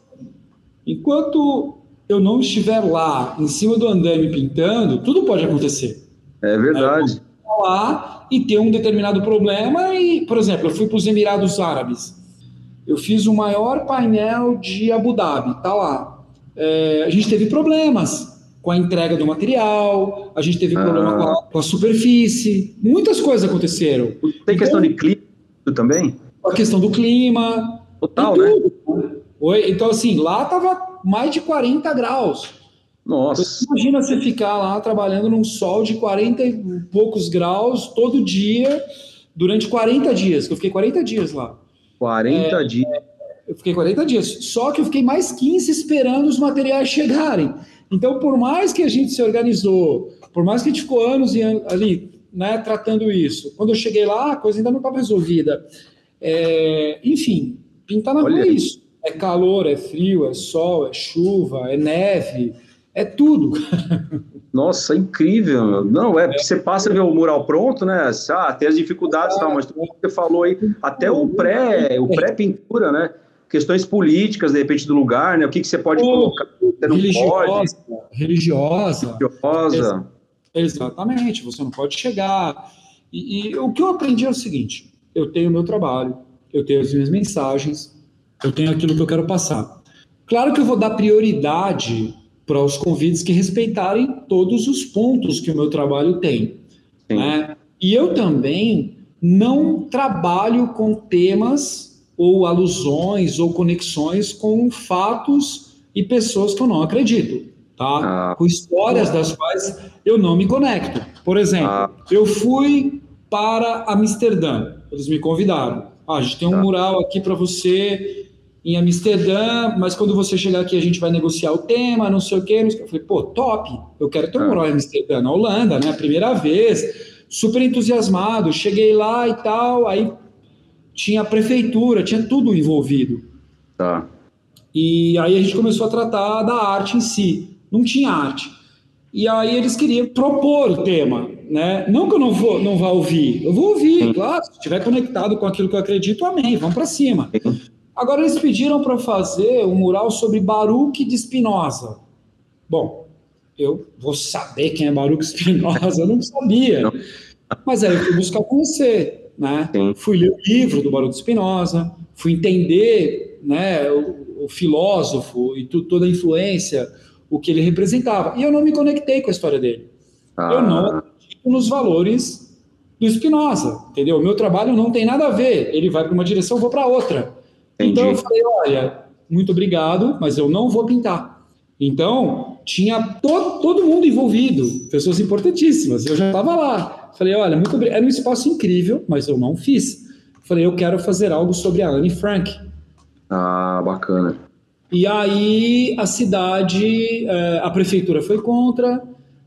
enquanto eu não estiver lá, em cima do andame pintando, tudo pode acontecer. É verdade. Né? lá e ter um determinado problema. E, por exemplo, eu fui para os Emirados Árabes. Eu fiz o maior painel de Abu Dhabi, tá lá. É, a gente teve problemas com a entrega do material, a gente teve ah. problema com a, com a, superfície, muitas coisas aconteceram. Tem então, questão de clima também? A questão do clima. Total, né? Então, assim, lá tava mais de 40 graus. Nossa. Então, imagina você ficar lá trabalhando num sol de 40 e poucos graus todo dia, durante 40 dias, que eu fiquei 40 dias lá. 40 é, dias. Eu fiquei 40 dias. Só que eu fiquei mais 15 esperando os materiais chegarem. Então, por mais que a gente se organizou, por mais que a gente ficou anos e anos ali, né, tratando isso, quando eu cheguei lá, a coisa ainda não estava resolvida. É, enfim, pintar na rua é isso. É calor, é frio, é sol, é chuva, é neve é tudo. Nossa, incrível. Não, é, porque você passa a ver o mural pronto, né? Ah, tem as dificuldades, tal, mas você falou aí, até o pré, o pré-pintura, né? Questões políticas, de repente, do lugar, né? O que, que você pode colocar, você não religiosa, pode. Religiosa. Religiosa. Exatamente, você não pode chegar. E, e o que eu aprendi é o seguinte: eu tenho meu trabalho, eu tenho as minhas mensagens, eu tenho aquilo que eu quero passar. Claro que eu vou dar prioridade para os convites que respeitarem todos os pontos que o meu trabalho tem. Né? E eu também não trabalho com temas ou alusões ou conexões com fatos e pessoas que eu não acredito, tá? Ah. Com histórias das quais eu não me conecto. Por exemplo, ah. eu fui para Amsterdã, eles me convidaram. Ah, a gente tem um tá. mural aqui para você em Amsterdã, mas quando você chegar aqui a gente vai negociar o tema, não sei o quê. Eu falei, pô, top, eu quero ter um mural em Amsterdã, na Holanda, né? Primeira vez, super entusiasmado. Cheguei lá e tal, aí tinha a prefeitura, tinha tudo envolvido. Tá. E aí a gente começou a tratar da arte em si. Não tinha arte. E aí eles queriam propor o tema, né? Não que eu não vou, não vá ouvir, eu vou ouvir, claro. Se estiver conectado com aquilo que eu acredito, amém. Vamos para cima. Agora eles pediram para fazer um mural sobre Baruch de Spinoza. Bom, eu vou saber quem é Baruch Spinoza, eu não sabia. Não. Mas aí eu fui buscar conhecer, né? Sim. Fui ler o livro do Baruch Spinoza, fui entender, né, o, o filósofo e tu, toda a influência, o que ele representava. E eu não me conectei com a história dele. Ah. Eu não nos valores do Spinoza, entendeu? O meu trabalho não tem nada a ver. Ele vai para uma direção, eu vou para outra. Entendi. Então eu falei, olha, muito obrigado, mas eu não vou pintar. Então, tinha to todo mundo envolvido, pessoas importantíssimas. Eu já estava lá. Falei, olha, muito obrigado. Era um espaço incrível, mas eu não fiz. Falei, eu quero fazer algo sobre a Anne Frank. Ah, bacana. E aí a cidade, eh, a prefeitura foi contra,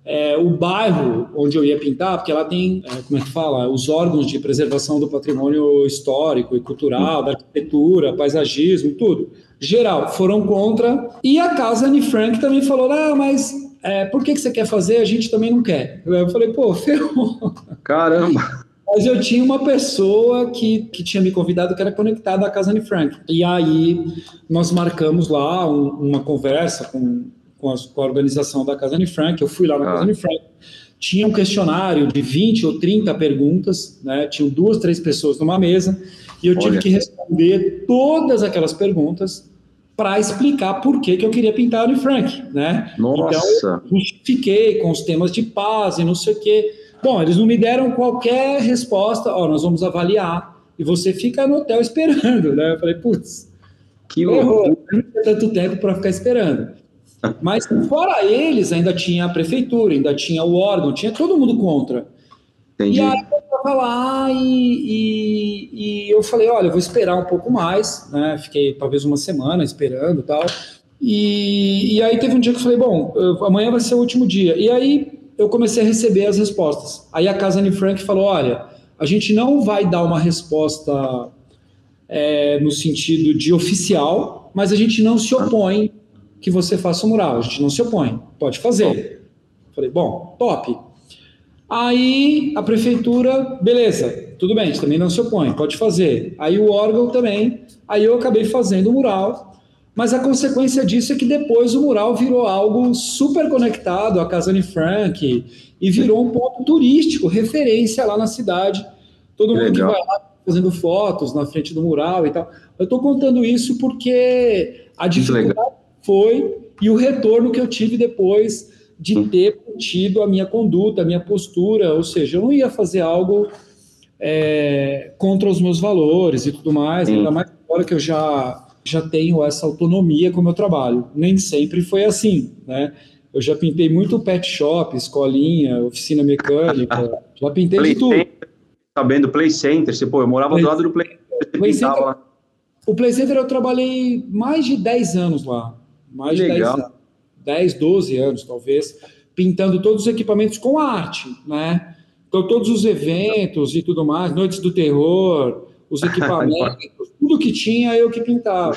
é, o bairro onde eu ia pintar, porque lá tem, é, como é que fala, os órgãos de preservação do patrimônio histórico e cultural, da arquitetura, paisagismo, tudo. Geral, foram contra. E a casa Anne Frank também falou: ah, mas é, por que, que você quer fazer? A gente também não quer. Eu falei, pô, ferrou. Caramba! Mas eu tinha uma pessoa que, que tinha me convidado que era conectada à Casa Anne Frank. E aí nós marcamos lá um, uma conversa com, com, as, com, a organização da Casa Anne Frank. Eu fui lá na ah. Casa Anne Frank. Tinha um questionário de 20 ou 30 perguntas, né? Tinham duas, três pessoas numa mesa, e eu tive Olha. que responder todas aquelas perguntas para explicar por que, que eu queria pintar a Anne Frank, né? Nossa! Então, eu justifiquei com os temas de paz e não sei o quê. Bom, eles não me deram qualquer resposta, ó, nós vamos avaliar, e você fica no hotel esperando, né? Eu falei, putz, que horror, não tem tanto tempo para ficar esperando. Mas fora eles, ainda tinha a prefeitura, ainda tinha o órgão, tinha todo mundo contra. Entendi. E aí eu estava lá e, e, e, eu falei, olha, eu vou esperar um pouco mais, né? Fiquei talvez uma semana esperando e tal. E, e aí teve um dia que eu falei, bom, eu, amanhã vai ser o último dia. E aí eu comecei a receber as respostas. Aí a Casa Anne Frank falou, olha, a gente não vai dar uma resposta é, no sentido de oficial, mas a gente não se opõe que você faça o mural. A gente não se opõe, pode fazer. Falei, bom, top. Aí a prefeitura, beleza, tudo bem, a gente também não se opõe, pode fazer. Aí o órgão também, aí eu acabei fazendo o mural, mas a consequência disso é que depois o mural virou algo super conectado à Casa Anne Frank e virou um ponto turístico, referência lá na cidade. Todo mundo que vai lá fazendo fotos na frente do mural e tal. Eu estou contando isso porque a dificuldade foi e o retorno que eu tive depois de hum. ter tido a minha conduta, a minha postura, ou seja, eu não ia fazer algo é, contra os meus valores e tudo mais, ainda mais agora que eu já já tenho essa autonomia com o meu trabalho. Nem sempre foi assim, né? Eu já pintei muito pet shop, escolinha, oficina mecânica, já pintei play de tudo. Center, sabendo, Play Center, você, pô, eu morava play, do lado do Play Center, play center. O Play Center eu trabalhei mais de 10 anos lá. Mais de 10 anos. 10, 12 anos, talvez, pintando todos os equipamentos com arte, né? Então, todos os eventos e tudo mais, Noites do Terror, os equipamentos, tudo que tinha eu que pintava.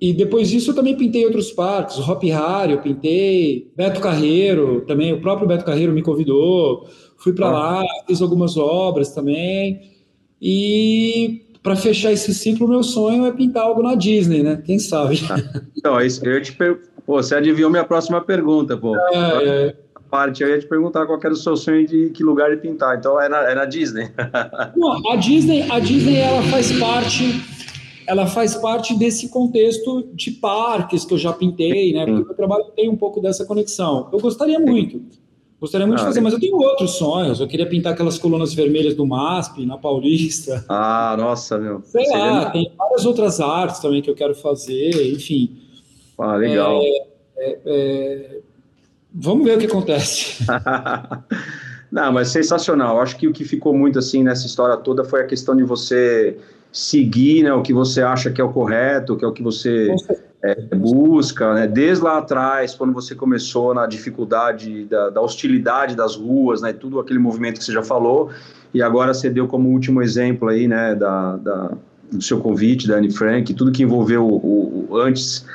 E depois disso eu também pintei outros parques, o Hop Harry eu pintei, Beto Carreiro também, o próprio Beto Carreiro me convidou, fui para ah. lá, fiz algumas obras também. E para fechar esse ciclo, meu sonho é pintar algo na Disney, né? Quem sabe? Então, eu te per... Pô, você adivinhou minha próxima pergunta, pô. É, é. Parte, eu ia te perguntar qual era o seu sonho de que lugar de pintar. Então é na, é na Disney. Não, a Disney, a Disney ela faz parte, ela faz parte desse contexto de parques que eu já pintei, né? Porque o meu trabalho tem um pouco dessa conexão. Eu gostaria muito. Gostaria muito ah, de fazer, mas eu tenho outros sonhos. Eu queria pintar aquelas colunas vermelhas do MASP, na Paulista. Ah, nossa, meu. Sei lá, tem várias outras artes também que eu quero fazer, enfim. Ah, legal. É, é, é... Vamos ver o que acontece. Não, mas sensacional. Acho que o que ficou muito assim nessa história toda foi a questão de você seguir né, o que você acha que é o correto, que é o que você é, busca, né? Desde lá atrás, quando você começou na dificuldade da, da, hostilidade das ruas, né? Tudo aquele movimento que você já falou, e agora você deu como último exemplo aí, né? Da, da do seu convite, da Anne Frank, tudo que envolveu o, o antes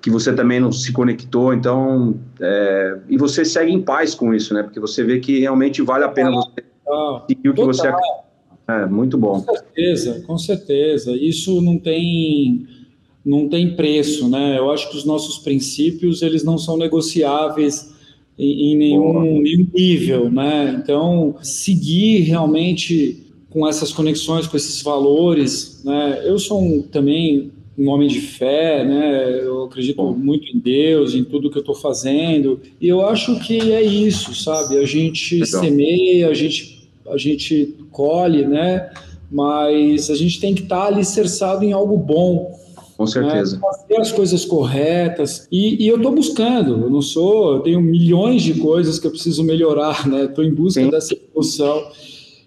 que você também não se conectou, então é, e você segue em paz com isso, né? Porque você vê que realmente vale a pena você seguir o que você é muito bom. Com certeza, com certeza. Isso não tem não tem preço, né? Eu acho que os nossos princípios eles não são negociáveis em, em nenhum, nenhum, nível, né? Então, seguir realmente com essas conexões, com esses valores, né? Eu sou um, também um homem de fé, né? Eu acredito muito em Deus, em tudo que eu estou fazendo, e eu acho que é isso, sabe? A gente Legal. semeia, a gente a gente colhe, né? Mas a gente tem que estar tá alicerçado em algo bom, com certeza. Né? Fazer as coisas corretas. E, e eu estou buscando, eu não sou, eu tenho milhões de coisas que eu preciso melhorar, né? Estou em busca Sim. dessa evolução.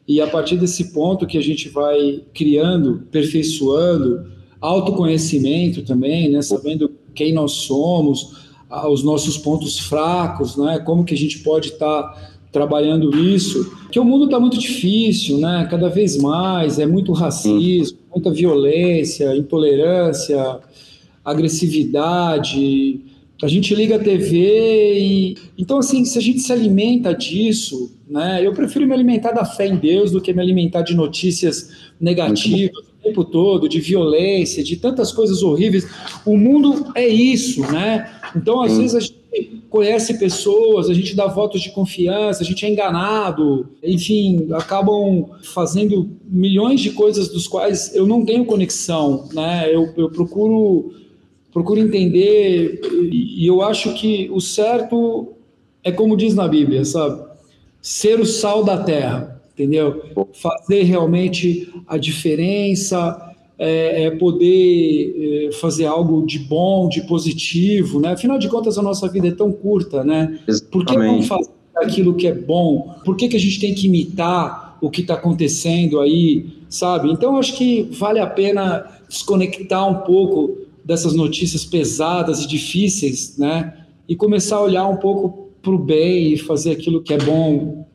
E a partir desse ponto que a gente vai criando, aperfeiçoando, autoconhecimento também, né? Sabendo quem nós somos, os nossos pontos fracos, né? Como que a gente pode estar tá trabalhando isso, que o mundo está muito difícil, né? Cada vez mais é muito racismo, muita violência, intolerância, agressividade. A gente liga a TV e. Então, assim, se a gente se alimenta disso, né? Eu prefiro me alimentar da fé em Deus do que me alimentar de notícias negativas tempo todo, de violência, de tantas coisas horríveis. O mundo é isso, né? Então, às vezes, a gente conhece pessoas, a gente dá votos de confiança, a gente é enganado, enfim, acabam fazendo milhões de coisas dos quais eu não tenho conexão, né? Eu, eu procuro procuro entender e eu acho que o certo é como diz na Bíblia, sabe? Ser o sal da terra, entendeu? Fazer realmente a diferença, é, é poder é, fazer algo de bom, de positivo, né? Afinal de contas, a nossa vida é tão curta, né? Exatamente. Por que não fazer aquilo que é bom? Por que, que a gente tem que imitar o que está acontecendo aí, sabe? Então, acho que vale a pena desconectar um pouco dessas notícias pesadas e difíceis, né? E começar a olhar um pouco para o bem e fazer aquilo que é bom,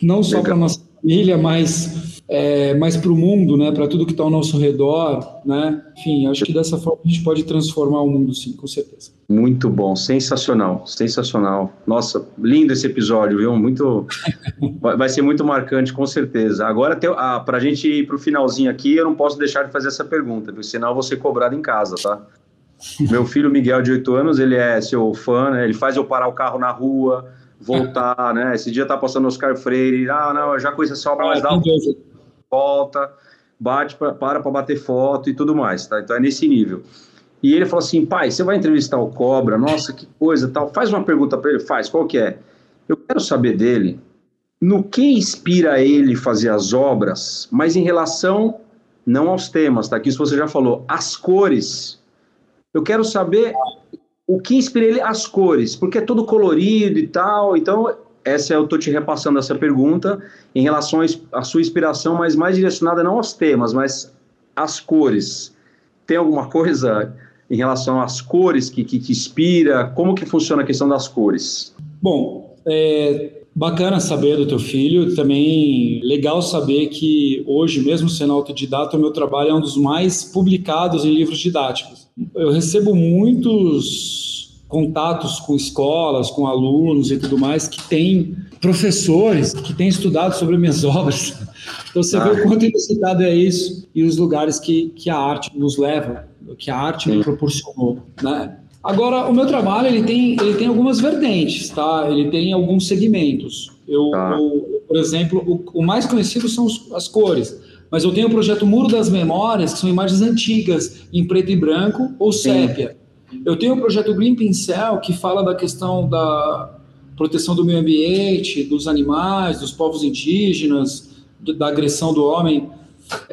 não só para nossa família, mas é, mas para o mundo, né, para tudo que está ao nosso redor, né? Enfim, acho que dessa forma a gente pode transformar o mundo, sim, com certeza. Muito bom, sensacional, sensacional. Nossa, lindo esse episódio, viu? Muito, vai ser muito marcante, com certeza. Agora, ah, para a gente ir para o finalzinho aqui, eu não posso deixar de fazer essa pergunta, porque senão eu vou ser cobrado em casa, tá? Meu filho Miguel, de 8 anos, ele é seu fã, né? Ele faz eu parar o carro na rua, voltar, né? Esse dia tá passando Oscar Freire, ah, não, já conheço essa obra, mas dá um volta, bate pra, para para bater foto e tudo mais, tá? Então é nesse nível. E ele falou assim, pai, você vai entrevistar o Cobra? Nossa, que coisa, tal. Faz uma pergunta para ele, faz. Qual que é? Eu quero saber dele no que inspira ele fazer as obras, mas em relação não aos temas, tá? Que isso você já falou, as cores. Eu quero saber o que inspira ele as cores, porque é todo colorido e tal. Então essa eu estou te repassando essa pergunta em relação à sua inspiração, mas mais direcionada não aos temas, mas às cores. Tem alguma coisa em relação às cores que, que te inspira? Como que funciona a questão das cores? Bom, é bacana saber do teu filho, também legal saber que hoje, mesmo sendo autodidata, o meu trabalho é um dos mais publicados em livros didáticos. Eu recebo muitos contatos com escolas, com alunos e tudo mais, que têm professores que têm estudado sobre minhas obras. Então você ah. vê o quanto inusitado é isso e os lugares que, que a arte nos leva, que a arte me proporcionou, né? Agora, o meu trabalho ele tem, ele tem algumas vertentes, tá? Ele tem alguns segmentos. Eu, tá. eu por exemplo, o, o, mais conhecido são os, as cores. Mas eu tenho o projeto Muro das Memórias, que são imagens antigas, em preto e branco ou sépia. Eu tenho o projeto Green Pincel, que fala da questão da proteção do meio ambiente, dos animais, dos povos indígenas, da agressão do homem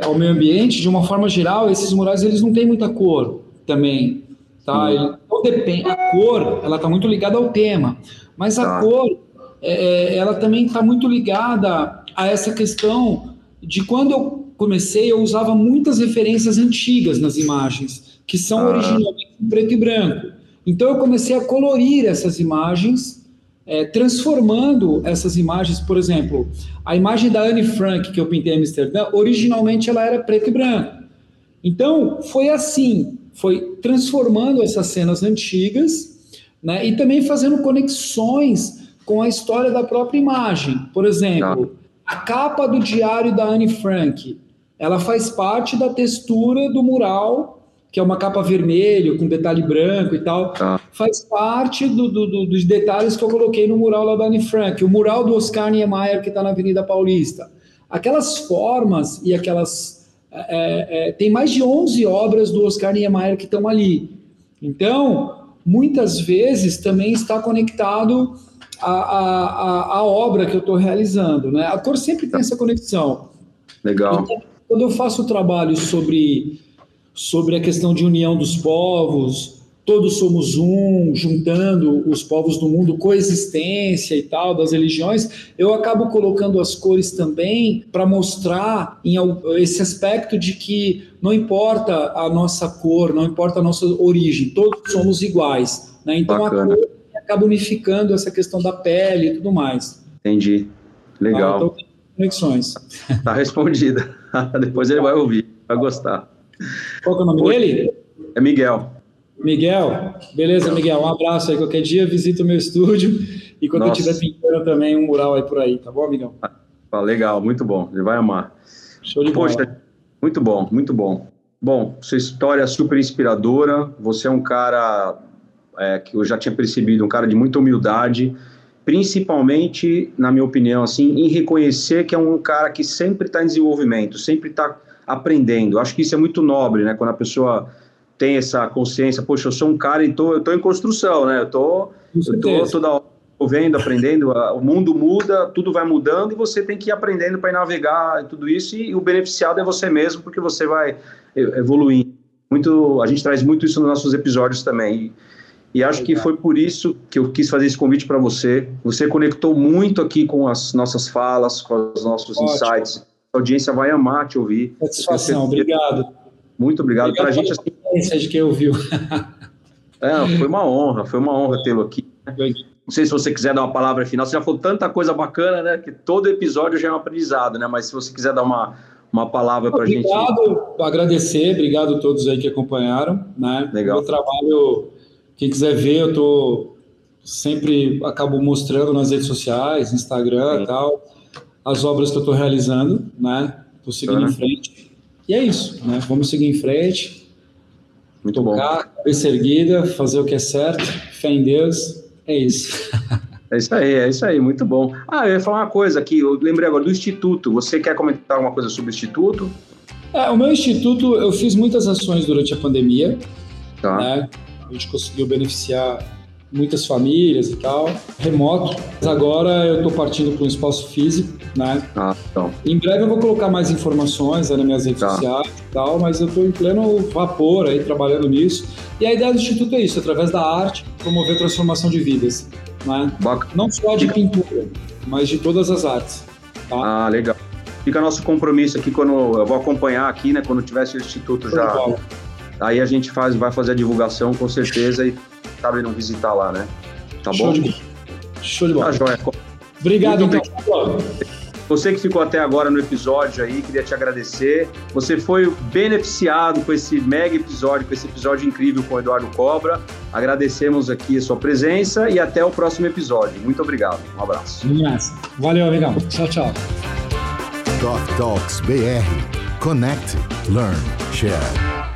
ao meio ambiente. De uma forma geral, esses murais eles não têm muita cor também. Tá? Então, depende, a cor ela está muito ligada ao tema, mas a tá. cor é, é ela também está muito ligada a essa questão de quando eu comecei, eu usava muitas referências antigas nas imagens, que são ah. originalmente em preto e branco. Então eu comecei a colorir essas imagens, é, transformando essas imagens, por exemplo, a imagem da Anne Frank que eu pintei em Amsterdã, originalmente ela era preto e branco. Então foi assim, foi transformando essas cenas antigas, né, e também fazendo conexões com a história da própria imagem. Por exemplo, a capa do diário da Anne Frank, ela faz parte da textura do mural, que é uma capa vermelha com detalhe branco e tal. Ah. Faz parte do, do, do, dos detalhes que eu coloquei no mural lá da Anne Frank, o mural do Oscar Niemeyer que está na Avenida Paulista. Aquelas formas e aquelas. É, é, tem mais de 11 obras do Oscar Niemeyer que estão ali. Então, muitas vezes também está conectado à, à, à obra que eu estou realizando. Né? A cor sempre tem essa conexão. Legal. Então, quando eu faço trabalho sobre, sobre a questão de união dos povos, todos somos um, juntando os povos do mundo, coexistência e tal, das religiões, eu acabo colocando as cores também para mostrar em esse aspecto de que não importa a nossa cor, não importa a nossa origem, todos somos iguais. Né? Então Bacana. a cor acaba unificando essa questão da pele e tudo mais. Entendi. Legal. Ah, então, conexões. Tá respondida. Depois ele vai ouvir, vai gostar. Qual é o nome dele? É Miguel. Miguel, beleza, Miguel? Um abraço aí. Qualquer dia visita o meu estúdio e quando Nossa. eu estiver pintando também um mural aí por aí, tá bom, Miguel? Ah, legal, muito bom. Ele vai amar. Show de bola. Poxa, muito bom, muito bom. Bom, sua história é super inspiradora. Você é um cara é, que eu já tinha percebido, um cara de muita humildade, principalmente, na minha opinião, assim, em reconhecer que é um cara que sempre está em desenvolvimento, sempre está aprendendo. Acho que isso é muito nobre, né? Quando a pessoa tem essa consciência, poxa, eu sou um cara e tô, eu tô em construção, né? Eu tô, eu tô toda hora vendo, aprendendo, o mundo muda, tudo vai mudando e você tem que ir aprendendo para navegar e tudo isso e o beneficiado é você mesmo porque você vai evoluindo. Muito, a gente traz muito isso nos nossos episódios também. E, e acho que foi por isso que eu quis fazer esse convite para você. Você conectou muito aqui com as nossas falas, com os nossos Ótimo. insights. A audiência vai amar te ouvir. Satisfação, obrigado. Muito obrigado. Para a gente. Assim, de quem ouviu. é, foi uma honra, foi uma honra tê-lo aqui. Não sei se você quiser dar uma palavra final. Você já falou tanta coisa bacana, né? Que todo episódio já é um aprendizado, né? Mas se você quiser dar uma, uma palavra para a gente. Obrigado, agradecer, obrigado a todos aí que acompanharam, né? Legal. Meu trabalho, quem quiser ver, eu tô sempre acabo mostrando nas redes sociais, Instagram e tal, as obras que eu estou realizando, né? Estou seguindo uhum. em frente. E é isso, né? Vamos seguir em frente. Muito bom. cabeça erguida, fazer o que é certo, fé em Deus. É isso. É isso aí, é isso aí, muito bom. Ah, eu ia falar uma coisa aqui, eu lembrei agora do Instituto. Você quer comentar alguma coisa sobre o Instituto? É, o meu Instituto, eu fiz muitas ações durante a pandemia. Tá. Né? A gente conseguiu beneficiar muitas famílias e tal, remoto. Mas agora eu estou partindo para um espaço físico, né? Ah, então. Em breve eu vou colocar mais informações nas minhas redes tá. sociais e tal, mas eu estou em pleno vapor aí trabalhando nisso. E a ideia do Instituto é isso, através da arte, promover transformação de vidas. Né? Não só de pintura, mas de todas as artes. Tá? Ah, legal. Fica nosso compromisso aqui quando eu vou acompanhar aqui, né? Quando tiver esse instituto já. Aí a gente faz, vai fazer a divulgação com certeza e sabe não visitar lá, né? Tá Show bom? De... Show de bola. Tá joia. Obrigado, então. Você que ficou até agora no episódio aí, queria te agradecer. Você foi beneficiado com esse mega episódio, com esse episódio incrível com o Eduardo Cobra. Agradecemos aqui a sua presença e até o próximo episódio. Muito obrigado. Um abraço. Valeu, amigão. Tchau, tchau. Talk Talks BR. Connect, Learn, Share.